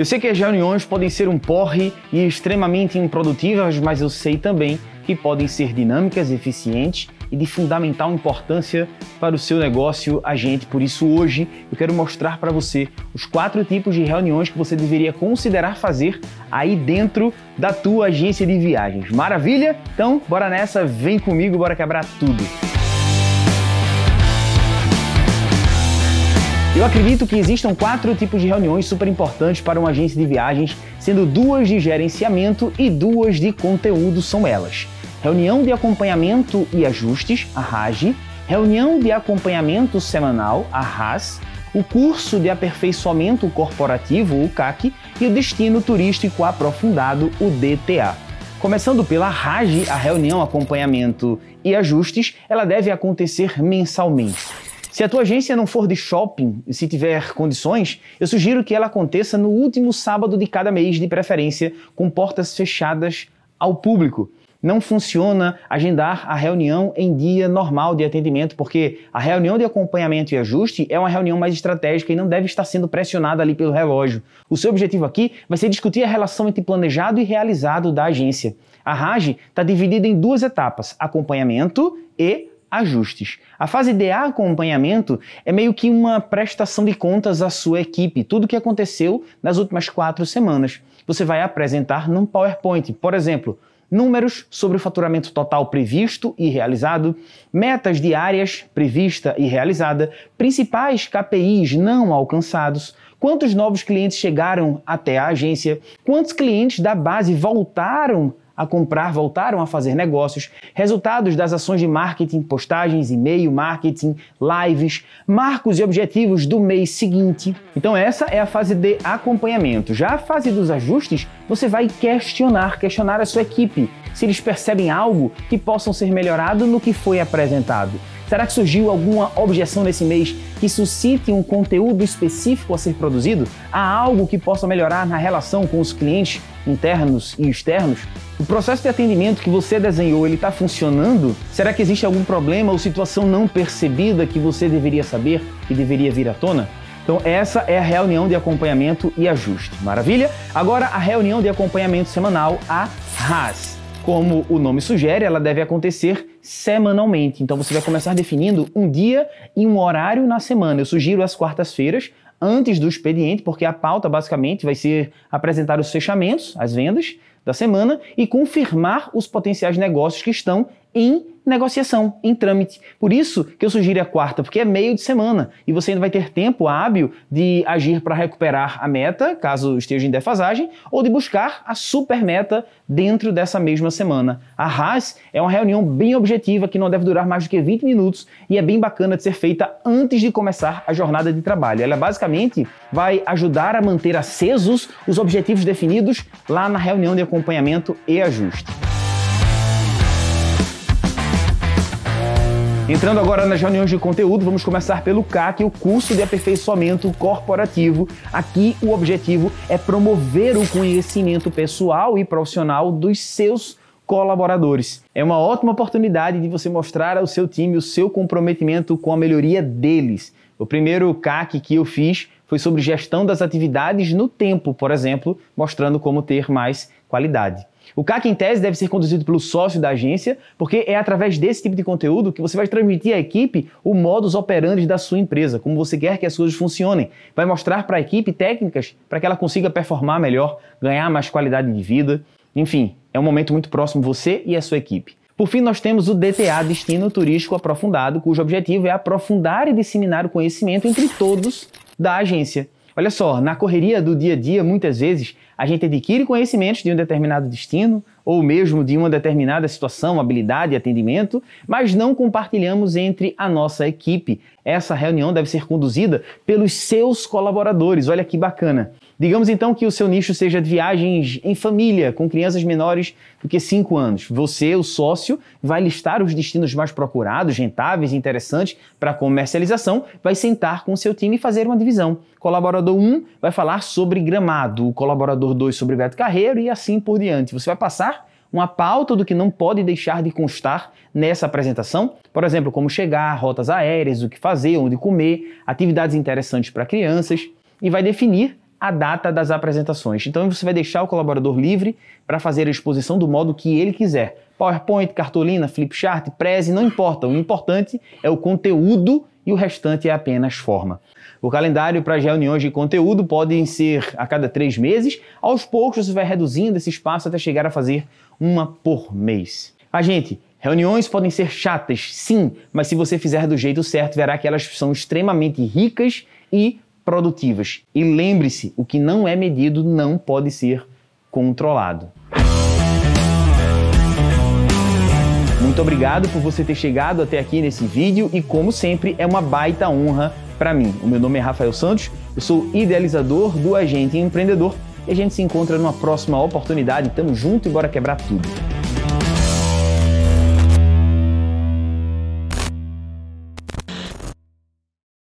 Eu sei que as reuniões podem ser um porre e extremamente improdutivas, mas eu sei também que podem ser dinâmicas, eficientes e de fundamental importância para o seu negócio agente. Por isso, hoje eu quero mostrar para você os quatro tipos de reuniões que você deveria considerar fazer aí dentro da tua agência de viagens. Maravilha? Então, bora nessa, vem comigo, bora quebrar tudo. Eu acredito que existam quatro tipos de reuniões super importantes para uma agência de viagens, sendo duas de gerenciamento e duas de conteúdo são elas. Reunião de acompanhamento e ajustes, a RAGE, reunião de acompanhamento semanal, a RAS, o curso de aperfeiçoamento corporativo, o CAC, e o destino turístico aprofundado, o DTA. Começando pela RAGE, a reunião acompanhamento e ajustes, ela deve acontecer mensalmente. Se a tua agência não for de shopping e se tiver condições, eu sugiro que ela aconteça no último sábado de cada mês, de preferência, com portas fechadas ao público. Não funciona agendar a reunião em dia normal de atendimento, porque a reunião de acompanhamento e ajuste é uma reunião mais estratégica e não deve estar sendo pressionada ali pelo relógio. O seu objetivo aqui vai ser discutir a relação entre planejado e realizado da agência. A RAGE está dividida em duas etapas: acompanhamento e ajustes. A fase de acompanhamento é meio que uma prestação de contas à sua equipe, tudo o que aconteceu nas últimas quatro semanas. Você vai apresentar num PowerPoint, por exemplo, números sobre o faturamento total previsto e realizado, metas diárias prevista e realizada, principais KPIs não alcançados, quantos novos clientes chegaram até a agência, quantos clientes da base voltaram a comprar voltaram a fazer negócios, resultados das ações de marketing, postagens, e-mail, marketing, lives, marcos e objetivos do mês seguinte. Então essa é a fase de acompanhamento. Já a fase dos ajustes, você vai questionar, questionar a sua equipe, se eles percebem algo que possam ser melhorado no que foi apresentado. Será que surgiu alguma objeção nesse mês que suscite um conteúdo específico a ser produzido? Há algo que possa melhorar na relação com os clientes internos e externos? O processo de atendimento que você desenhou, ele está funcionando? Será que existe algum problema ou situação não percebida que você deveria saber e deveria vir à tona? Então essa é a reunião de acompanhamento e ajuste. Maravilha? Agora a reunião de acompanhamento semanal, a RAS. Como o nome sugere, ela deve acontecer semanalmente. Então você vai começar definindo um dia e um horário na semana. Eu sugiro as quartas-feiras, antes do expediente, porque a pauta basicamente vai ser apresentar os fechamentos, as vendas da semana e confirmar os potenciais negócios que estão em negociação, em trâmite. Por isso que eu sugiro a quarta, porque é meio de semana e você ainda vai ter tempo hábil de agir para recuperar a meta, caso esteja em defasagem, ou de buscar a super meta dentro dessa mesma semana. A RAS é uma reunião bem objetiva que não deve durar mais do que 20 minutos e é bem bacana de ser feita antes de começar a jornada de trabalho. Ela basicamente vai ajudar a manter acesos os objetivos definidos lá na reunião de acompanhamento e ajuste. Entrando agora nas reuniões de conteúdo, vamos começar pelo CAC, o curso de aperfeiçoamento corporativo. Aqui o objetivo é promover o conhecimento pessoal e profissional dos seus colaboradores. É uma ótima oportunidade de você mostrar ao seu time o seu comprometimento com a melhoria deles. O primeiro CAC que eu fiz foi sobre gestão das atividades no tempo, por exemplo, mostrando como ter mais qualidade. O CAC em tese deve ser conduzido pelo sócio da agência, porque é através desse tipo de conteúdo que você vai transmitir à equipe o modus operandi da sua empresa, como você quer que as coisas funcionem. Vai mostrar para a equipe técnicas para que ela consiga performar melhor, ganhar mais qualidade de vida. Enfim, é um momento muito próximo você e a sua equipe. Por fim, nós temos o DTA, Destino Turístico Aprofundado, cujo objetivo é aprofundar e disseminar o conhecimento entre todos da agência. Olha só, na correria do dia a dia, muitas vezes a gente adquire conhecimentos de um determinado destino ou mesmo de uma determinada situação, habilidade e atendimento, mas não compartilhamos entre a nossa equipe. Essa reunião deve ser conduzida pelos seus colaboradores. Olha que bacana. Digamos então que o seu nicho seja de viagens em família, com crianças menores do que 5 anos. Você, o sócio, vai listar os destinos mais procurados, rentáveis interessantes para comercialização, vai sentar com o seu time e fazer uma divisão. Colaborador 1 vai falar sobre gramado, o colaborador 2 sobre Beto Carreiro e assim por diante. Você vai passar uma pauta do que não pode deixar de constar nessa apresentação, por exemplo, como chegar, rotas aéreas, o que fazer, onde comer, atividades interessantes para crianças, e vai definir a data das apresentações. Então você vai deixar o colaborador livre para fazer a exposição do modo que ele quiser. PowerPoint, cartolina, flipchart, preze, não importa. O importante é o conteúdo e o restante é apenas forma. O calendário para as reuniões de conteúdo podem ser a cada três meses. Aos poucos você vai reduzindo esse espaço até chegar a fazer uma por mês. A gente, reuniões podem ser chatas, sim, mas se você fizer do jeito certo, verá que elas são extremamente ricas e produtivas. E lembre-se, o que não é medido não pode ser controlado. Muito obrigado por você ter chegado até aqui nesse vídeo e, como sempre, é uma baita honra para mim. O meu nome é Rafael Santos, eu sou idealizador do Agente Empreendedor e a gente se encontra numa próxima oportunidade. Tamo junto e bora quebrar tudo.